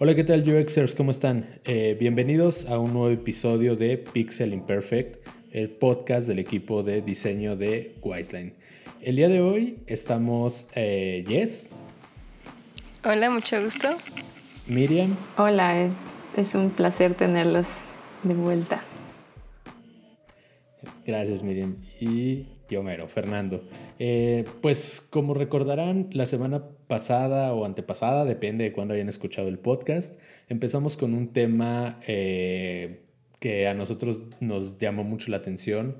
Hola, ¿qué tal UXers? ¿Cómo están? Eh, bienvenidos a un nuevo episodio de Pixel Imperfect, el podcast del equipo de diseño de Wiseline. El día de hoy estamos eh, Jess. Hola, mucho gusto. Miriam. Hola, es, es un placer tenerlos de vuelta. Gracias, Miriam. Y yo mero, Fernando. Eh, pues como recordarán, la semana pasada o antepasada, depende de cuándo hayan escuchado el podcast, empezamos con un tema eh, que a nosotros nos llamó mucho la atención,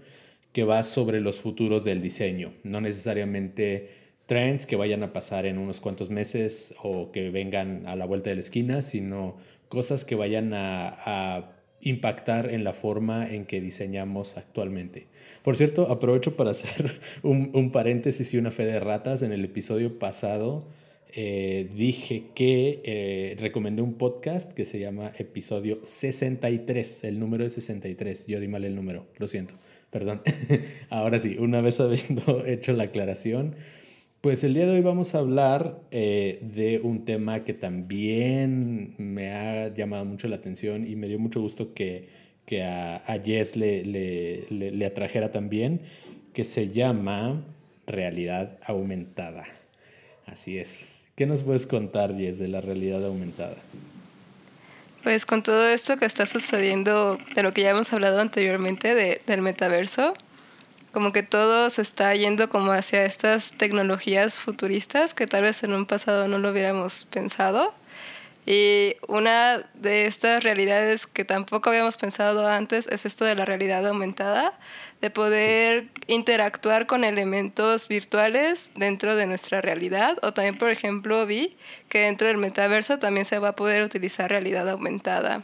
que va sobre los futuros del diseño, no necesariamente trends que vayan a pasar en unos cuantos meses o que vengan a la vuelta de la esquina, sino cosas que vayan a impactar en la forma en que diseñamos actualmente. Por cierto, aprovecho para hacer un, paréntesis y una fe de ratas. En el episodio pasado eh, dije que eh, recomendé un podcast que se llama episodio 63. El número es 63. Yo di mal el número, lo siento. Perdón. Ahora sí, una vez habiendo hecho la aclaración, pues el día de hoy vamos a hablar eh, de un tema que también me ha llamado mucho la atención y me dio mucho gusto que, que a, a Jess le, le, le, atrajera también, que se llama realidad aumentada. Así es. ¿Qué nos puedes contar, Jess, de la realidad aumentada? Pues con todo esto que está sucediendo, de lo que ya hemos hablado anteriormente, de, del metaverso, como que todo se está yendo como hacia estas tecnologías futuristas que tal vez en un pasado no lo hubiéramos pensado. Y una de estas realidades que tampoco habíamos pensado antes es esto de la realidad aumentada, de poder interactuar con elementos virtuales dentro de nuestra realidad. O también, por ejemplo, vi que dentro del metaverso también se va a poder utilizar realidad aumentada.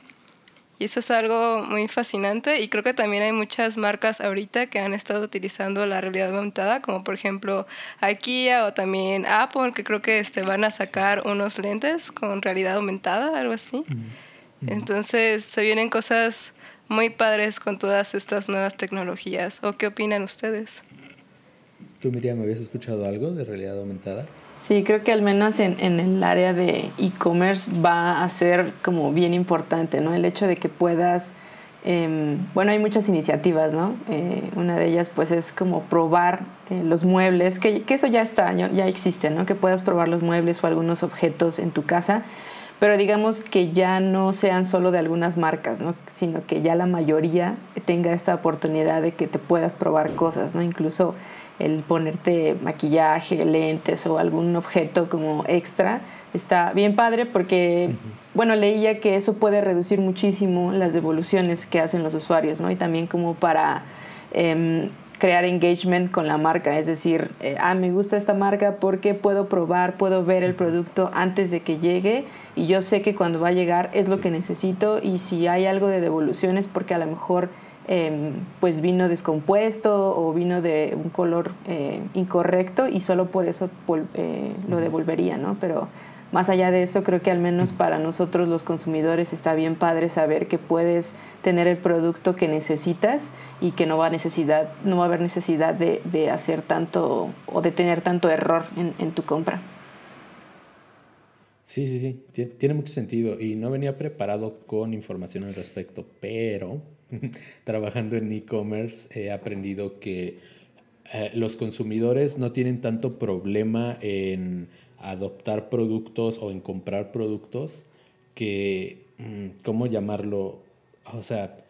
Y eso es algo muy fascinante y creo que también hay muchas marcas ahorita que han estado utilizando la realidad aumentada, como por ejemplo IKEA o también Apple, que creo que este, van a sacar unos lentes con realidad aumentada, algo así. Entonces se vienen cosas muy padres con todas estas nuevas tecnologías. ¿O qué opinan ustedes? ¿Tú, Miriam, habías escuchado algo de realidad aumentada? Sí, creo que al menos en, en el área de e-commerce va a ser como bien importante, ¿no? El hecho de que puedas, em, bueno, hay muchas iniciativas, ¿no? Eh, una de ellas pues es como probar eh, los muebles, que, que, eso ya está, ya existe, ¿no? Que puedas probar los muebles o algunos objetos en tu casa, pero digamos que ya no sean solo de algunas marcas, ¿no? Sino que ya la mayoría tenga esta oportunidad de que te puedas probar cosas, ¿no? Incluso el ponerte maquillaje, lentes o algún objeto como extra, está bien padre porque, bueno, leía que eso puede reducir muchísimo las devoluciones que hacen los usuarios, ¿no? Y también como para em, crear engagement con la marca, es decir, eh, ah, me gusta esta marca porque puedo probar, puedo ver el producto antes de que llegue y yo sé que cuando va a llegar es lo que necesito y si hay algo de devoluciones porque a lo mejor Em, pues vino descompuesto o vino de un color eh, incorrecto y solo por eso eh, lo devolvería, ¿no? Pero más allá de eso, creo que al menos para nosotros los consumidores está bien padre saber que puedes tener el producto que necesitas y que no va, necesidad, no va a haber necesidad de, de hacer tanto o de tener tanto error en, en tu compra. Sí, sí, sí, tiene mucho sentido y no venía preparado con información al respecto, pero trabajando en e-commerce he aprendido que eh, los consumidores no tienen tanto problema en adoptar productos o en comprar productos que, mm, ¿cómo llamarlo? O sea,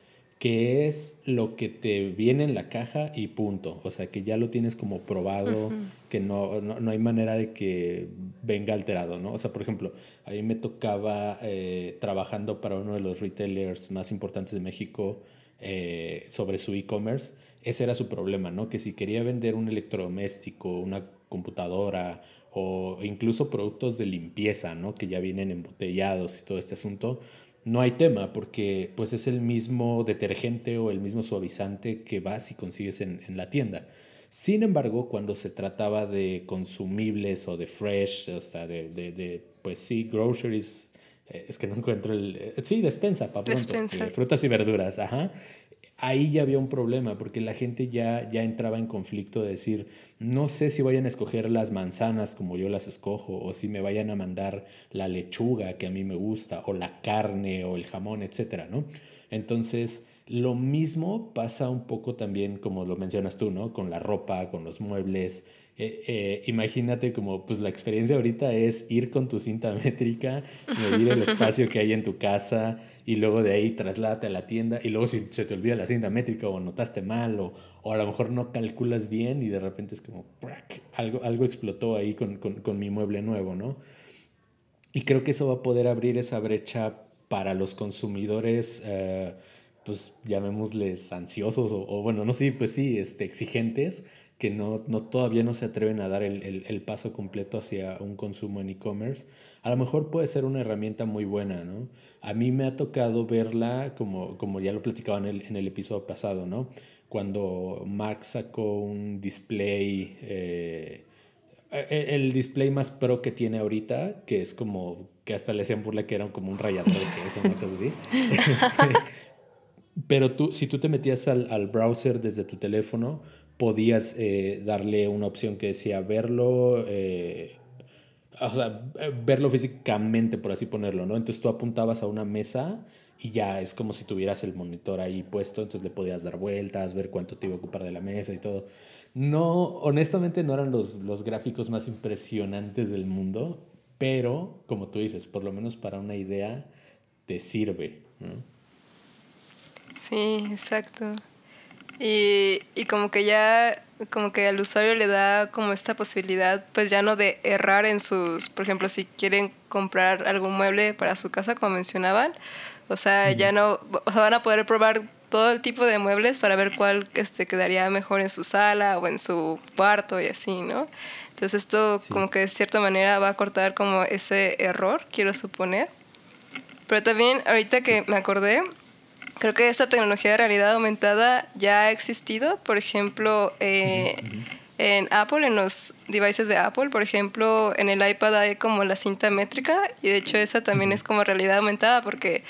que es lo que te viene en la caja y punto. O sea, que ya lo tienes como probado, que no, no, hay manera de que venga alterado, ¿no? O sea, por ejemplo, a mí me tocaba eh, trabajando para uno de los retailers más importantes de México eh, sobre su e-commerce. Ese era su problema, ¿no? Que si quería vender un electrodoméstico, una computadora o incluso productos de limpieza, ¿no? Que ya vienen embotellados y todo este asunto, no hay tema porque pues es el mismo detergente o el mismo suavizante que vas y consigues en, en la tienda. Sin embargo, cuando se trataba de consumibles o de fresh, o sea, de, de, de pues sí, groceries, eh, es que no encuentro el... Eh, sí, despensa, para pronto. Despensa. Eh, frutas y verduras, ajá. Ahí ya había un problema porque la gente ya, ya entraba en conflicto de decir, no sé si vayan a escoger las manzanas como yo las escojo o si me vayan a mandar la lechuga que a mí me gusta o la carne o el jamón, etcétera, ¿no? Entonces, lo mismo pasa un poco también, como lo mencionas tú, ¿no? Con la ropa, con los muebles. Eh, eh, imagínate como, pues la experiencia ahorita es ir con tu cinta métrica, medir el espacio que hay en tu casa y luego de ahí trasládate a la tienda y luego si se te olvida la cinta métrica o notaste mal o, o a lo mejor no calculas bien y de repente es como, algo, algo explotó ahí con, con, con mi mueble nuevo, ¿no? Y creo que eso va a poder abrir esa brecha para los consumidores. Eh, pues llamémosles ansiosos o, bueno, no sé, pues sí, este, exigentes, que no, no todavía no se atreven a dar el, el, paso completo hacia un consumo en e-commerce, a lo mejor puede ser una herramienta muy buena, ¿no? A mí me ha tocado verla, como, como ya lo platicaba en el, en el episodio pasado, ¿no? Cuando Mac sacó un display, eh, e, el display más pro que tiene ahorita, que es como, que hasta le hacían burla que era como un rayador de queso, una cosa así. Este, pero tú, si tú te metías al, al browser desde tu teléfono, podías eh, darle una opción que decía verlo, eh, o sea, verlo físicamente, por así ponerlo, ¿no? Entonces tú apuntabas a una mesa y ya es como si tuvieras el monitor ahí puesto, entonces le podías dar vueltas, ver cuánto te iba a ocupar de la mesa y todo. No, honestamente no eran los, los gráficos más impresionantes del mundo, pero como tú dices, por lo menos para una idea te sirve. ¿no? Sí, exacto. Y, y como que ya, como que al usuario le da como esta posibilidad, pues ya no de errar en sus, por ejemplo, si quieren comprar algún mueble para su casa, como mencionaban, o sea, ya no, o sea, van a poder probar todo el tipo de muebles para ver cuál este, quedaría mejor en su sala o en su cuarto y así, ¿no? Entonces esto como que de cierta manera va a cortar como ese error, quiero suponer. Pero también ahorita que me acordé, creo que esta tecnología de realidad aumentada ya ha existido, por ejemplo, eh, en Apple, en los devices de Apple, por ejemplo, en el iPad hay como la cinta métrica y de hecho esa también es como realidad aumentada porque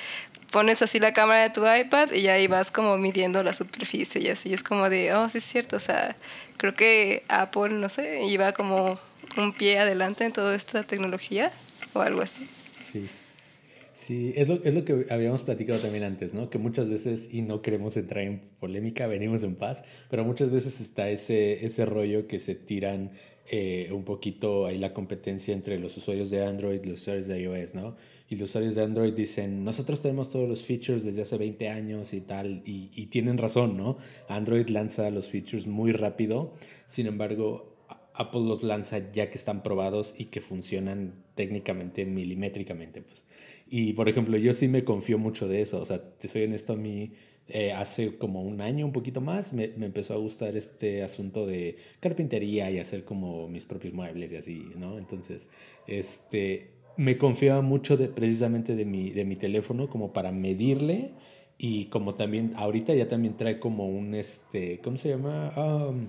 pones así la cámara de tu iPad y ahí vas como midiendo la superficie y así es como de, oh, sí es cierto, o sea, creo que Apple, no sé, iba como un pie adelante en toda esta tecnología o algo así. Sí. Sí, es lo, es lo que habíamos platicado también antes, ¿no? Que muchas veces, y no queremos entrar en polémica, venimos en paz, pero muchas veces está ese, ese rollo que se tiran eh, un poquito ahí la competencia entre los usuarios de Android y los usuarios de iOS, ¿no? Y los usuarios de Android dicen, nosotros tenemos todos los features desde hace 20 años y tal, y, y tienen razón, ¿no? Android lanza los features muy rápido, sin embargo, Apple los lanza ya que están probados y que funcionan técnicamente milimétricamente, pues. Y por ejemplo, yo sí me confío mucho de eso. O sea, te soy honesto, a mí eh, hace como un año, un poquito más, me, me, empezó a gustar este asunto de carpintería y hacer como mis propios muebles y así, ¿no? Entonces, este, me confiaba mucho de, precisamente de mi, de mi teléfono como para medirle y como también, ahorita ya también trae como un, este, ¿cómo se llama? Um,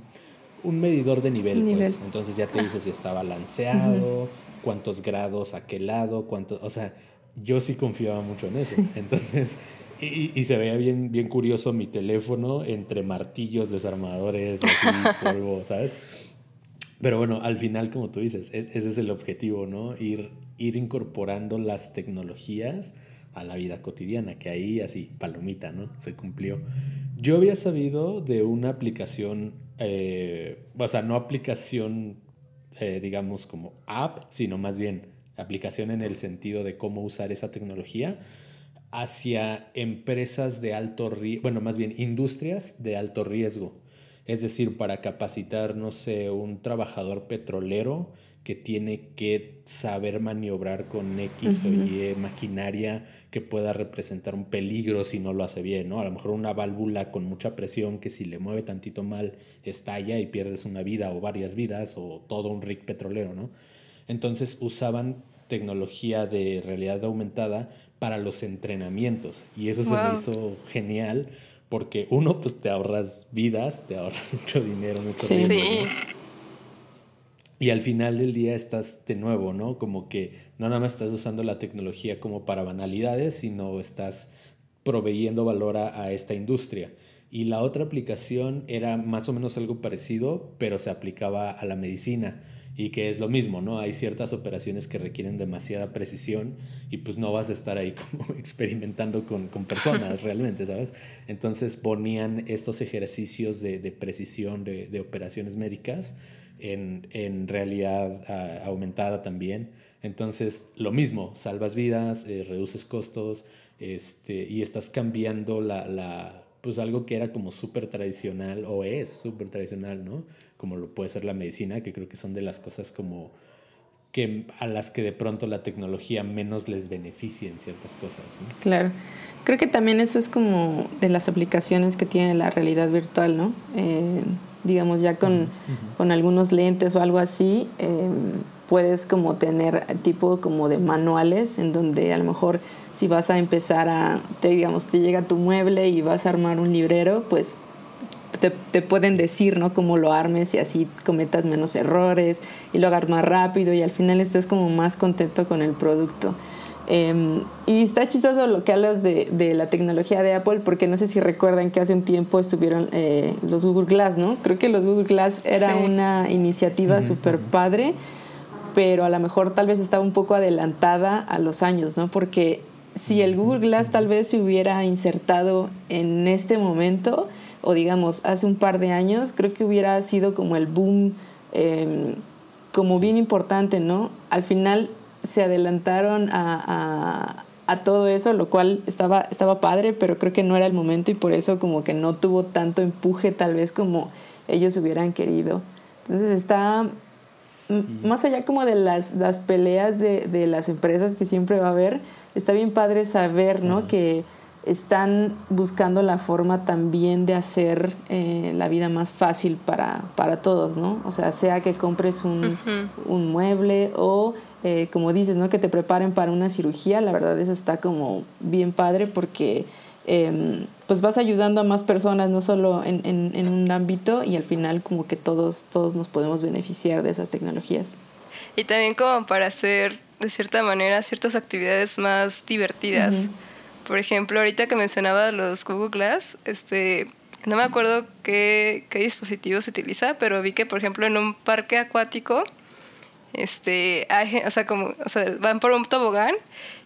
un medidor de nivel, Pues. Entonces ya te dice si está balanceado, cuántos grados a qué lado, cuánto, o sea, yo sí confiaba mucho en eso. Entonces, y, y, se veía bien, bien curioso mi teléfono entre martillos, desarmadores, así, polvo, ¿sabes? Pero bueno, al final, como tú dices, e, ese es el objetivo, ¿no? Ir, ir incorporando las tecnologías a la vida cotidiana, que ahí así, palomita, ¿no? Se cumplió. Yo había sabido de una aplicación, eh, o sea, no aplicación, eh, digamos, como app, sino más bien aplicación en el sentido de cómo usar esa tecnología hacia empresas de alto riesgo, bueno, más bien industrias de alto riesgo. Es decir, para capacitar, no sé, un trabajador petrolero que tiene que saber maniobrar con X o Y maquinaria que pueda representar un peligro si no lo hace bien, ¿no? A lo mejor una válvula con mucha presión que si le mueve tantito mal estalla y pierdes una vida o varias vidas o todo un rig petrolero, ¿no? Entonces usaban tecnología de realidad aumentada para los entrenamientos y eso se me hizo genial porque uno pues te ahorras vidas, te ahorras mucho dinero, mucho tiempo. Y al final del día estás de nuevo, ¿no? Como que no nada más estás usando la tecnología como para banalidades, sino estás proveyendo valor a, a esta industria. Y la otra aplicación era más o menos algo parecido, pero se aplicaba a la medicina y que es lo mismo, ¿no? Hay ciertas operaciones que requieren demasiada precisión y pues no vas a estar ahí como experimentando con, con personas realmente, ¿sabes? Entonces ponían estos ejercicios de, de precisión de, de, operaciones médicas en, en realidad uh, aumentada también. Entonces, lo mismo, salvas vidas, eh, reduces costos este, y estás cambiando la, la pues algo que era como súper tradicional o es súper tradicional, ¿no? Como lo puede ser la medicina, que creo que son de las cosas como que a las que de pronto la tecnología menos les beneficia en ciertas cosas. ¿no? Claro. Creo que también eso es como de las aplicaciones que tiene la realidad virtual, ¿no? Eh, digamos, ya con, uh -huh. con, algunos lentes o algo así, eh, puedes como tener tipo como de manuales en donde a lo mejor si vas a empezar a, te, digamos, te llega tu mueble y vas a armar un librero, pues te, te, pueden decir, ¿no? Cómo lo armes y así cometas menos errores y lo hagas más rápido y al final estés como más contento con el producto. Eh, y está chistoso lo que hablas de, de, la tecnología de Apple, porque no sé si recuerdan que hace un tiempo estuvieron eh, los Google Glass, ¿no? Creo que los Google Glass era sí. una iniciativa -huh. súper padre, pero a lo mejor tal vez estaba un poco adelantada a los años, ¿no? Porque si el Google Glass tal vez se hubiera insertado en este momento, o digamos hace un par de años, creo que hubiera sido como el boom, eh, como bien importante, ¿no? Al final se adelantaron a, a, a, todo eso, lo cual estaba, estaba padre, pero creo que no era el momento y por eso como que no tuvo tanto empuje tal vez como ellos hubieran querido. Entonces está sí. más allá como de las, las peleas de, de, las empresas que siempre va a haber, está bien padre saber, ¿no? Uh Que están buscando la forma también de hacer eh, la vida más fácil para, para todos, ¿no? O sea, sea que compres un, uh -huh. un mueble o, eh, como dices, ¿no? Que te preparen para una cirugía, la verdad eso está como bien padre porque eh, pues vas ayudando a más personas, no solo en, en, en, un ámbito y al final como que todos, todos nos podemos beneficiar de esas tecnologías. Y también como para hacer, de cierta manera, ciertas actividades más divertidas. Uh -huh por ejemplo, ahorita que mencionaba los Google Glass, este, no me acuerdo qué, qué dispositivo se utiliza, pero vi que, por ejemplo, en un parque acuático, este, hay, o sea, como, o sea, van por un tobogán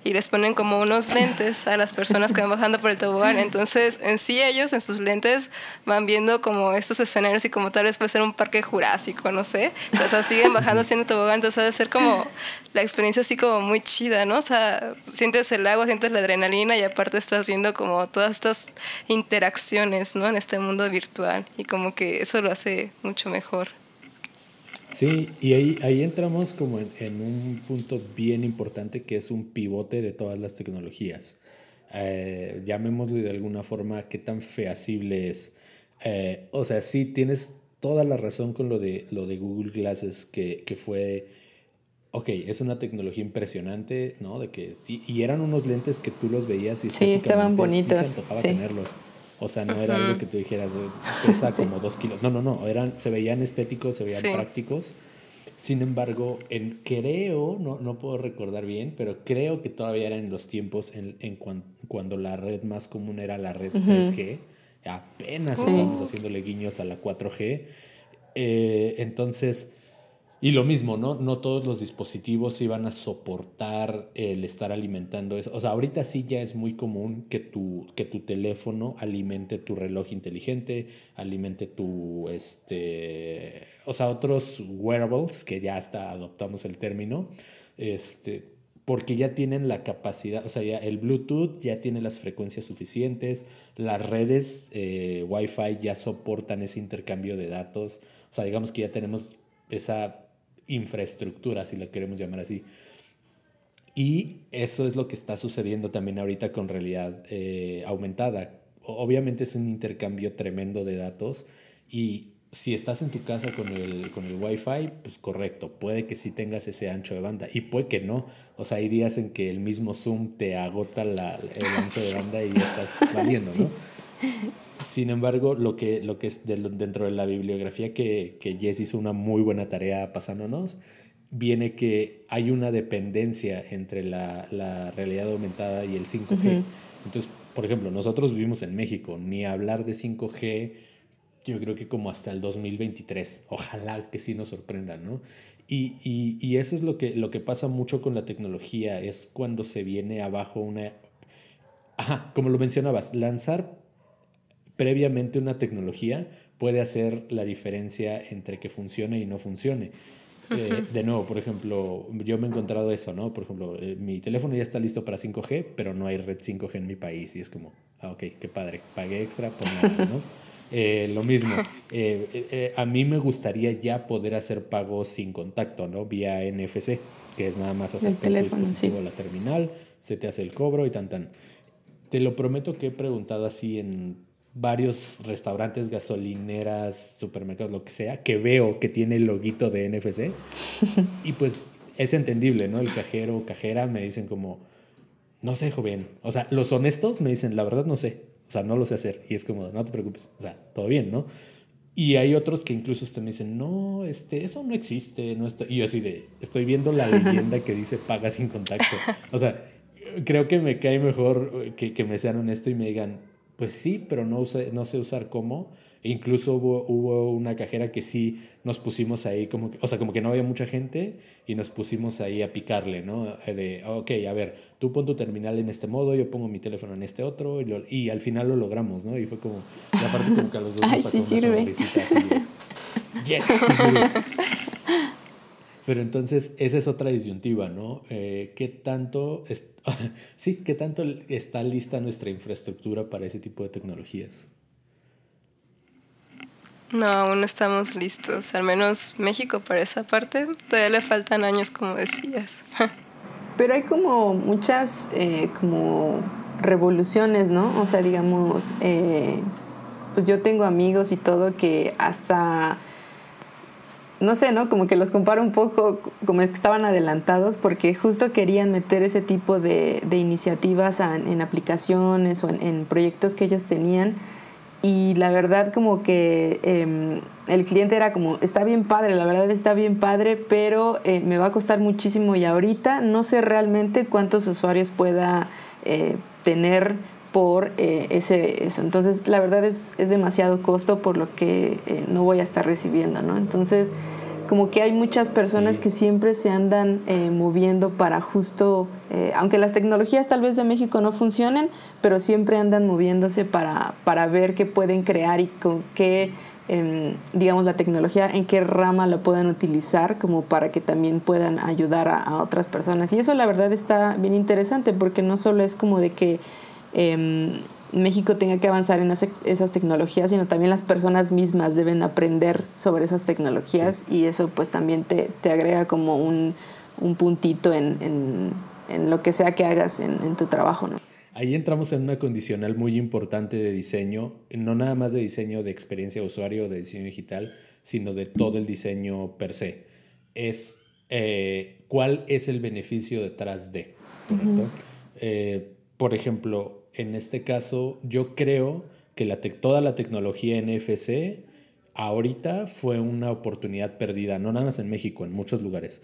y les ponen como unos lentes a las personas que van bajando por el tobogán. Entonces, en sí ellos, en sus lentes, van viendo como estos escenarios y como tal vez puede ser un parque jurásico, no sé. O sea, siguen bajando haciendo tobogán, entonces debe ser como la experiencia así como muy chida, ¿no? O sea, sientes el agua, sientes la adrenalina y aparte estás viendo como todas estas interacciones, ¿no? En este mundo virtual y como que eso lo hace mucho mejor. Sí, y ahí, ahí entramos como en, en, un punto bien importante que es un pivote de todas las tecnologías. Eh, llamémoslo de alguna forma, qué tan feasible es. Eh, o sea, sí tienes toda la razón con lo de, lo de Google Glasses, que, que fue, ok, es una tecnología impresionante, ¿no? De que sí, y eran unos lentes que tú los veías y sí, estaban bonitos. Sí se antojaba sí. tenerlos. O sea, no era algo que tú dijeras, pesa sí. como dos kilos. No, no, no. Eran, se veían estéticos, se veían sí. prácticos. Sin embargo, en, creo, no, no puedo recordar bien, pero creo que todavía eran los tiempos en, en cuan, cuando la red más común era la red uh -huh. 3G. Apenas uh -huh. estamos haciéndole guiños a la 4G. Eh, entonces, y lo mismo, ¿no? No todos los dispositivos iban a soportar el estar alimentando eso. O sea, ahorita sí ya es muy común que tu, que tu teléfono alimente tu reloj inteligente, alimente tu, este, o sea, otros wearables, que ya hasta adoptamos el término, este, porque ya tienen la capacidad, o sea, ya el Bluetooth ya tiene las frecuencias suficientes, las redes eh, Wi-Fi ya soportan ese intercambio de datos, o sea, digamos que ya tenemos esa infraestructura, si la queremos llamar así. Y eso es lo que está sucediendo también ahorita con realidad eh, aumentada. Obviamente es un intercambio tremendo de datos y si estás en tu casa con el, con el Wi-Fi, pues correcto, puede que sí tengas ese ancho de banda y puede que no. O sea, hay días en que el mismo Zoom te agota la, el ancho de banda y ya estás valiendo, ¿no? Sin embargo, lo que, lo que es de, dentro de la bibliografía que, que Jess hizo una muy buena tarea pasándonos, viene que hay una dependencia entre la, la realidad aumentada y el 5G. Uh -huh. Entonces, por ejemplo, nosotros vivimos en México, ni hablar de 5G, yo creo que como hasta el 2023. Ojalá que sí nos sorprendan, ¿no? Y, y, y, eso es lo que, lo que pasa mucho con la tecnología, es cuando se viene abajo una... Ajá, como lo mencionabas, lanzar previamente una tecnología puede hacer la diferencia entre que funcione y no funcione. Eh, de nuevo, por ejemplo, yo me he encontrado eso, ¿no? Por ejemplo, eh, mi teléfono ya está listo para 5G, pero no hay red 5G en mi país. Y es como, ah, ok, qué padre, pagué extra por nada, ¿no? Eh, lo mismo, a mí me gustaría ya poder hacer pagos sin contacto, ¿no? Vía NFC, que es nada más hacer el dispositivo la terminal, se te hace el cobro y tan tan. Te lo prometo que he preguntado así en varios restaurantes, gasolineras, supermercados, lo que sea, que veo que tiene el loguito de NFC. y pues es entendible, ¿no? El cajero o cajera me dicen como, no sé, joven. O sea, los honestos me dicen, la verdad no sé. O sea, no lo sé hacer. Y es como, no te preocupes. O sea, todo bien, ¿no? Y hay otros que incluso me dicen, no, este, eso no existe. No y yo así de, estoy viendo la leyenda que dice paga sin contacto. O sea, creo que me cae mejor que, que me sean honestos y me digan, pues sí, pero no, no sé usar cómo. E incluso hubo, hubo, una cajera que sí nos pusimos ahí, como que, o sea, como que no había mucha gente y nos pusimos ahí a picarle, ¿no? Eh, de, ok, a ver, tú pon tu terminal en este modo, yo pongo mi teléfono en este otro y, y al final lo logramos, ¿no? Y fue como, la parte como que a los dos nos sacó sí sirve. yes, Pero entonces esa es otra disyuntiva, ¿no? Eh, ¿Qué tanto, sí, qué tanto está lista nuestra infraestructura para ese tipo de tecnologías? No, aún no estamos listos. Al menos México para esa parte todavía le faltan años, como decías. Pero hay como muchas eh, como revoluciones, ¿no? O sea, digamos, eh, pues yo tengo amigos y todo que hasta no sé, ¿no? Como que los comparo un poco como que estaban adelantados porque justo querían meter ese tipo de, iniciativas en aplicaciones o en, proyectos que ellos tenían. Y la verdad como que em, el cliente era como, está bien padre, la verdad está bien padre, pero eh, me va a costar muchísimo y ahorita no sé realmente cuántos usuarios pueda eh, tener por eh, ese, eso. Entonces, la verdad es, es demasiado costo por lo que eh, no voy a estar recibiendo, ¿no? Entonces, como que hay muchas personas que siempre se andan eh, moviendo para justo, aunque las tecnologías tal vez de México no funcionen, pero siempre andan moviéndose para, para ver qué pueden crear y con qué, em, digamos, la tecnología, en qué rama la pueden utilizar como para que también puedan ayudar a, a otras personas. Y eso la verdad está bien interesante porque no solo es como de que eh, México tenga que avanzar en esas tecnologías, sino también las personas mismas deben aprender sobre esas tecnologías y eso pues también te, te agrega como un, un puntito en, en, en, lo que sea que hagas en, en tu trabajo. ¿no? Ahí entramos en una condicional muy importante de diseño, no nada más de diseño de experiencia de usuario, de diseño digital, sino de todo el diseño per se. Es eh, cuál es el beneficio detrás de, eh, por ejemplo, en este caso, yo creo que la toda la tecnología NFC ahorita fue una oportunidad perdida, no nada más en México, en muchos lugares,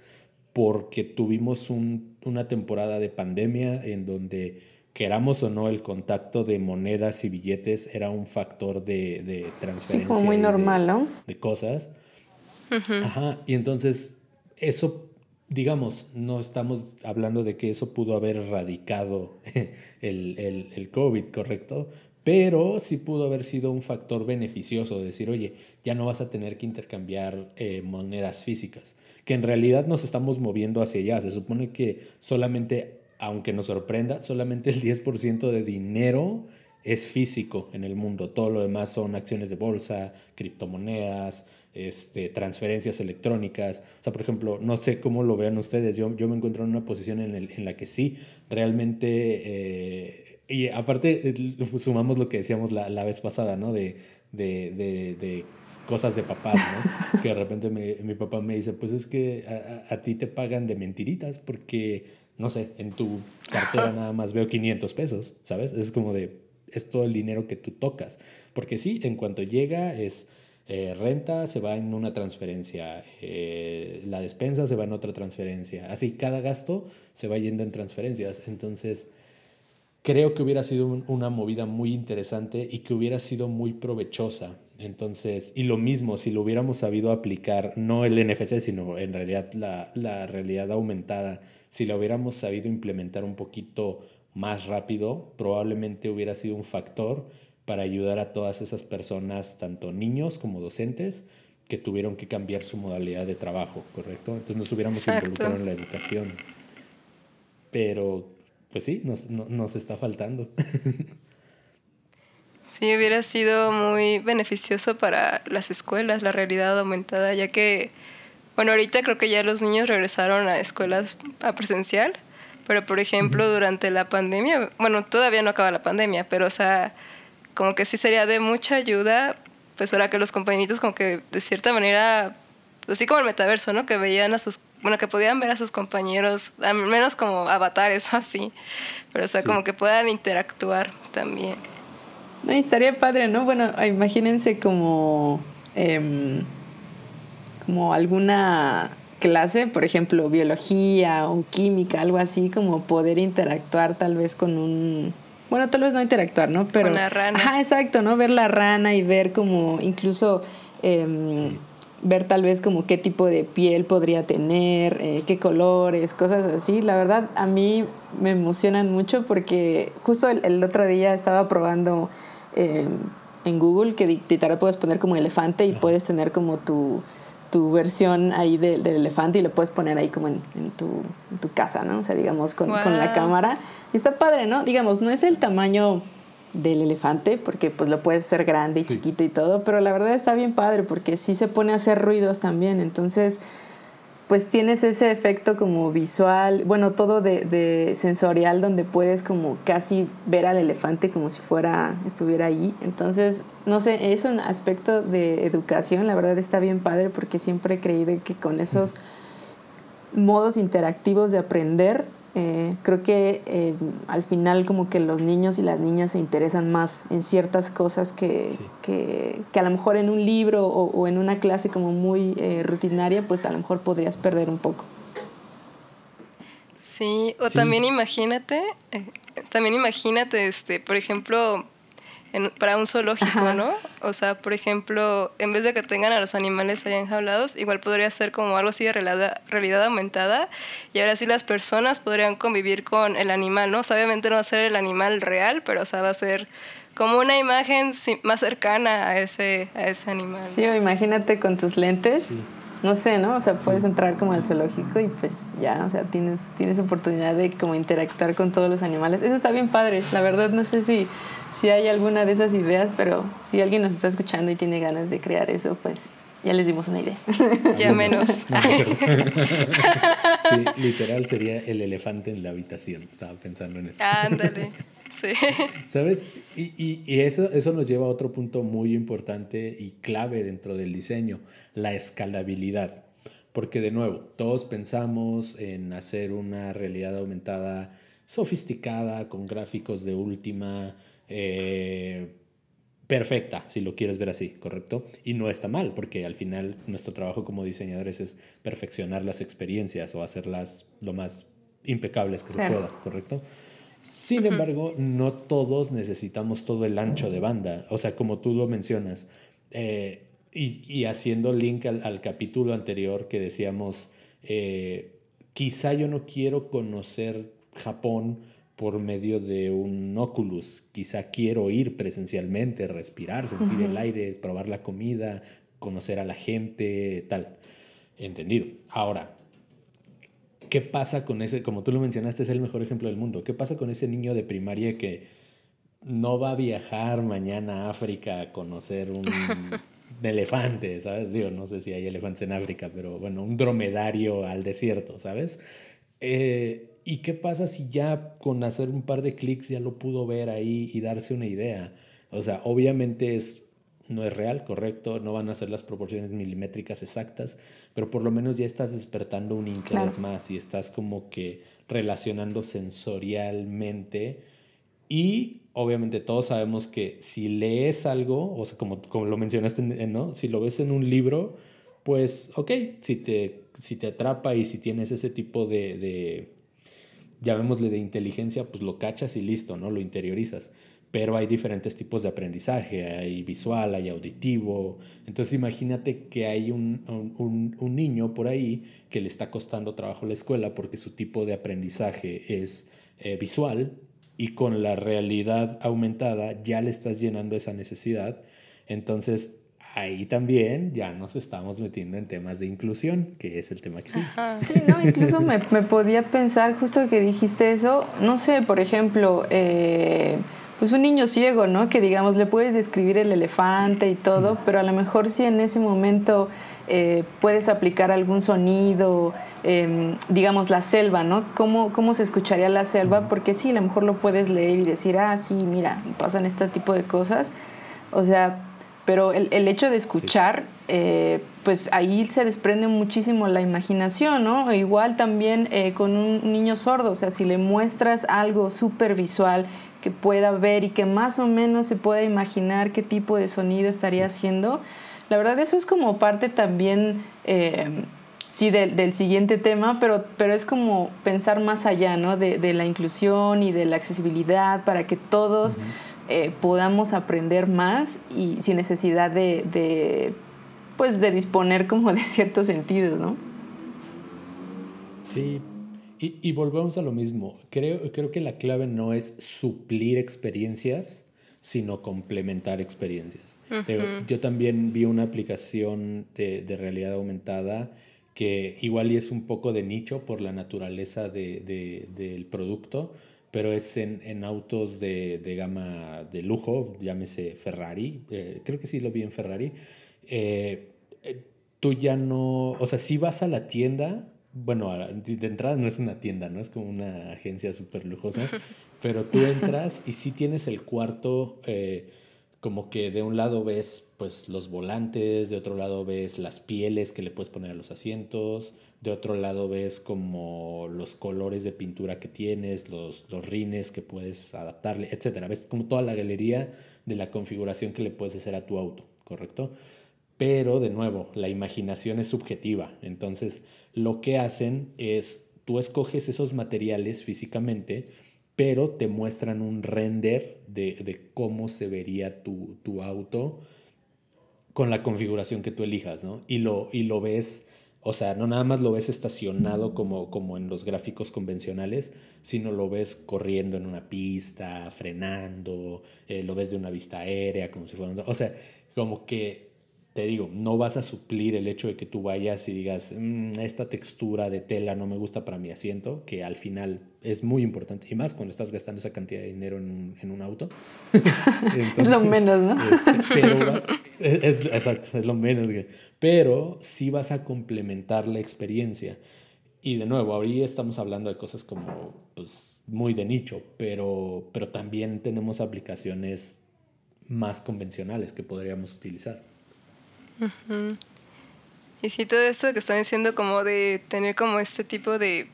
porque tuvimos una temporada de pandemia en donde, queramos o no, el contacto de monedas y billetes era un factor de, de transferencia. Sí, como muy normal, ¿no? De cosas. Ajá, y entonces eso digamos, no estamos hablando de que eso pudo haber erradicado el, el, el, COVID, ¿correcto? Pero sí pudo haber sido un factor beneficioso, decir, oye, ya no vas a tener que intercambiar eh, monedas físicas, que en realidad nos estamos moviendo hacia allá. Se supone que solamente, aunque nos sorprenda, solamente el 10% de dinero es físico en el mundo. Todo lo demás son acciones de bolsa, criptomonedas, este, transferencias electrónicas. O sea, por ejemplo, no sé cómo lo vean ustedes, yo, yo me encuentro en una posición en, el, en la que sí, realmente, eh, y aparte sumamos lo que decíamos la, la vez pasada, ¿no? De, de, de, de, cosas de papá, ¿no? que de repente me, mi papá me dice, pues es que a, a, ti te pagan de mentiritas porque, no sé, en tu cartera nada más veo 500 pesos, ¿sabes? Es como de, es todo el dinero que tú tocas. Porque sí, en cuanto llega es eh, renta se va en una transferencia, eh, la despensa se va en otra transferencia, así cada gasto se va yendo en transferencias. Entonces, creo que hubiera sido una movida muy interesante y que hubiera sido muy provechosa. Entonces, y lo mismo, si lo hubiéramos sabido aplicar, no el NFC, sino en realidad la, la realidad aumentada, si lo hubiéramos sabido implementar un poquito más rápido, probablemente hubiera sido un factor para ayudar a todas esas personas, tanto niños como docentes, que tuvieron que cambiar su modalidad de trabajo, ¿correcto? Entonces nos hubiéramos involucrado en la educación. Pero, pues sí, nos, nos está faltando. Sí, hubiera sido muy beneficioso para las escuelas, la realidad aumentada, ya que, bueno, ahorita creo que ya los niños regresaron a escuelas a presencial, pero por ejemplo, durante la pandemia, bueno, todavía no acaba la pandemia, pero o sea, como que sí sería de mucha ayuda, pues para que los compañeritos como que de cierta manera, así como el metaverso, ¿no? Que veían a sus, bueno, que podían ver a sus compañeros, al menos como avatares o así, pero o sea, como que puedan interactuar también. No, estaría padre, ¿no? Bueno, imagínense como, em, como alguna clase, por ejemplo, biología o química, algo así, como poder interactuar tal vez con un... Bueno, tal vez no interactuar, ¿no? Pero... Con la rana. Ajá, exacto, ¿no? Ver la rana y ver como incluso... Em, ver tal vez como qué tipo de piel podría tener, eh, qué colores, cosas así. La verdad, a mí me emocionan mucho porque justo el, el otro día estaba probando eh, en Google que dictar puedes poner como elefante y puedes tener como tu, tu versión ahí del elefante y lo puedes poner ahí como en, tu, tu, casa, ¿no? O sea, digamos, con, con, la cámara. Y está padre, ¿no? Digamos, no es el tamaño del elefante, porque pues lo puedes hacer grande y chiquito y todo, pero la verdad está bien padre porque sí se pone a hacer ruidos también. Entonces, pues tienes ese efecto como visual, bueno, todo de, sensorial donde puedes como casi ver al elefante como si fuera, estuviera ahí. Entonces, no sé, es un aspecto de educación, la verdad está bien padre porque siempre he creído que con esos modos interactivos de aprender eh, creo que eh, al final como que los niños y las niñas se interesan más en ciertas cosas que, que, a lo mejor en un libro o, en una clase como muy eh, rutinaria, pues a lo mejor podrías perder un poco. Sí, o también imagínate, también imagínate, este, por ejemplo, para un zoológico, ¿no? O sea, por ejemplo, en vez de que tengan a los animales ahí enjaulados, igual podría ser como algo así de realidad, realidad aumentada y ahora sí las personas podrían convivir con el animal, ¿no? O sea, obviamente no va a ser el animal real, pero o sea, va a ser como una imagen más cercana a ese, a ese animal. Sí, o imagínate con tus lentes. No sé, ¿no? O sea, puedes entrar como al zoológico y pues ya, o sea, tienes, tienes oportunidad de como interactuar con todos los animales. Eso está bien padre. La verdad, no sé si si hay alguna de esas ideas, pero si alguien nos está escuchando y tiene ganas de crear eso, pues ya les dimos una idea. Ya menos. sí, literal sería el elefante en la habitación. Estaba pensando en eso. Ándale. Sí. ¿Sabes? Y, y, eso, eso nos lleva a otro punto muy importante y clave dentro del diseño, la escalabilidad. Porque de nuevo, todos pensamos en hacer una realidad aumentada sofisticada, con gráficos de última, eh, perfecta, si lo quieres ver así, ¿correcto? Y no está mal, porque al final nuestro trabajo como diseñadores es perfeccionar las experiencias o hacerlas lo más impecables que se pueda, ¿correcto? Sin embargo, no todos necesitamos todo el ancho de banda. O sea, como tú lo mencionas, eh, y, haciendo link al, capítulo anterior que decíamos, eh, quizá yo no quiero conocer Japón por medio de un Oculus. Quizá quiero ir presencialmente, respirar, sentir el aire, probar la comida, conocer a la gente, tal. Entendido. Ahora, ¿qué pasa con ese, como tú lo mencionaste, es el mejor ejemplo del mundo? ¿Qué pasa con ese niño de primaria que no va a viajar mañana a África a conocer un elefante, ¿sabes? Digo, no sé si hay elefantes en África, pero bueno, un dromedario al desierto, ¿sabes? Eh, ¿Y qué pasa si ya con hacer un par de clics ya lo pudo ver ahí y darse una idea? O sea, obviamente es, no es real, correcto, no van a ser las proporciones milimétricas exactas, pero por lo menos ya estás despertando un interés más y estás como que relacionando sensorialmente y obviamente todos sabemos que si lees algo, o sea, como, como lo mencionaste, ¿no? Si lo ves en un libro, pues ok, si te, si te atrapa y si tienes ese tipo de llamémosle de inteligencia, pues lo cachas y listo, ¿no? Lo interiorizas. Pero hay diferentes tipos de aprendizaje, hay visual, hay auditivo. Entonces imagínate que hay un, un, un niño por ahí que le está costando trabajo la escuela porque su tipo de aprendizaje es eh, visual y con la realidad aumentada ya le estás llenando esa necesidad. Entonces ahí también ya nos estamos metiendo en temas de inclusión, que es el tema que sí. Sí, no, incluso me, me, podía pensar, justo que dijiste eso, no sé, por ejemplo, eh, pues un niño ciego, ¿no? Que digamos, le puedes describir el elefante y todo, pero a lo mejor si en ese momento eh, puedes aplicar algún sonido, em, digamos, la selva, ¿no? ¿Cómo, ¿Cómo se escucharía la selva? Porque sí, a lo mejor lo puedes leer y decir, ah, sí, mira, pasan este tipo de cosas. O sea, pero el, el hecho de escuchar, eh, pues ahí se desprende muchísimo la imaginación, ¿no? Igual también eh, con un niño sordo, o sea, si le muestras algo súper visual que pueda ver y que más o menos se pueda imaginar qué tipo de sonido estaría haciendo, la verdad eso es como parte también... Eh, sí, del siguiente tema, pero, pero es como pensar más allá, ¿no? De, de la inclusión y de la accesibilidad para que todos eh, podamos aprender más y sin necesidad de, de, pues de disponer como de ciertos sentidos, ¿no? Sí, y, y, volvemos a lo mismo. Creo, creo que la clave no es suplir experiencias, sino complementar experiencias. Uh -huh. Yo también vi una aplicación de, de, realidad aumentada que igual y es un poco de nicho por la naturaleza de, de, del producto, pero es en, en autos de, de, gama de lujo, llámese Ferrari, eh, creo que sí lo vi en Ferrari. Eh, eh tú ya no, o sea, si vas a la tienda, bueno, de entrada no es una tienda, no es como una agencia súper lujosa, pero tú entras y sí tienes el cuarto, eh, como que de un lado ves pues los volantes, de otro lado ves las pieles que le puedes poner a los asientos, de otro lado ves como los colores de pintura que tienes, los, los rines que puedes adaptarle, etcétera. Ves como toda la galería de la configuración que le puedes hacer a tu auto, ¿correcto? Pero de nuevo, la imaginación es subjetiva. Entonces, lo que hacen es, tú escoges esos materiales físicamente, pero te muestran un render de, de cómo se vería tu, tu, auto con la configuración que tú elijas, ¿no? Y lo, y lo ves o sea, no nada más lo ves estacionado como, como en los gráficos convencionales, sino lo ves corriendo en una pista, frenando, eh, lo ves de una vista aérea, como si fuera... O sea, como que te digo, no vas a suplir el hecho de que tú vayas y digas, mmm, esta textura de tela no me gusta para mi asiento, que al final es muy importante, y más cuando estás gastando esa cantidad de dinero en un, en un auto. Entonces, es lo menos, ¿no? Este, pero es, exacto, es lo menos. Que, pero sí vas a complementar la experiencia. Y de nuevo, ahorita estamos hablando de cosas como, pues, muy de nicho, pero, pero también tenemos aplicaciones más convencionales que podríamos utilizar. Uh -huh. Y sí, todo esto que están diciendo como de tener como este tipo de,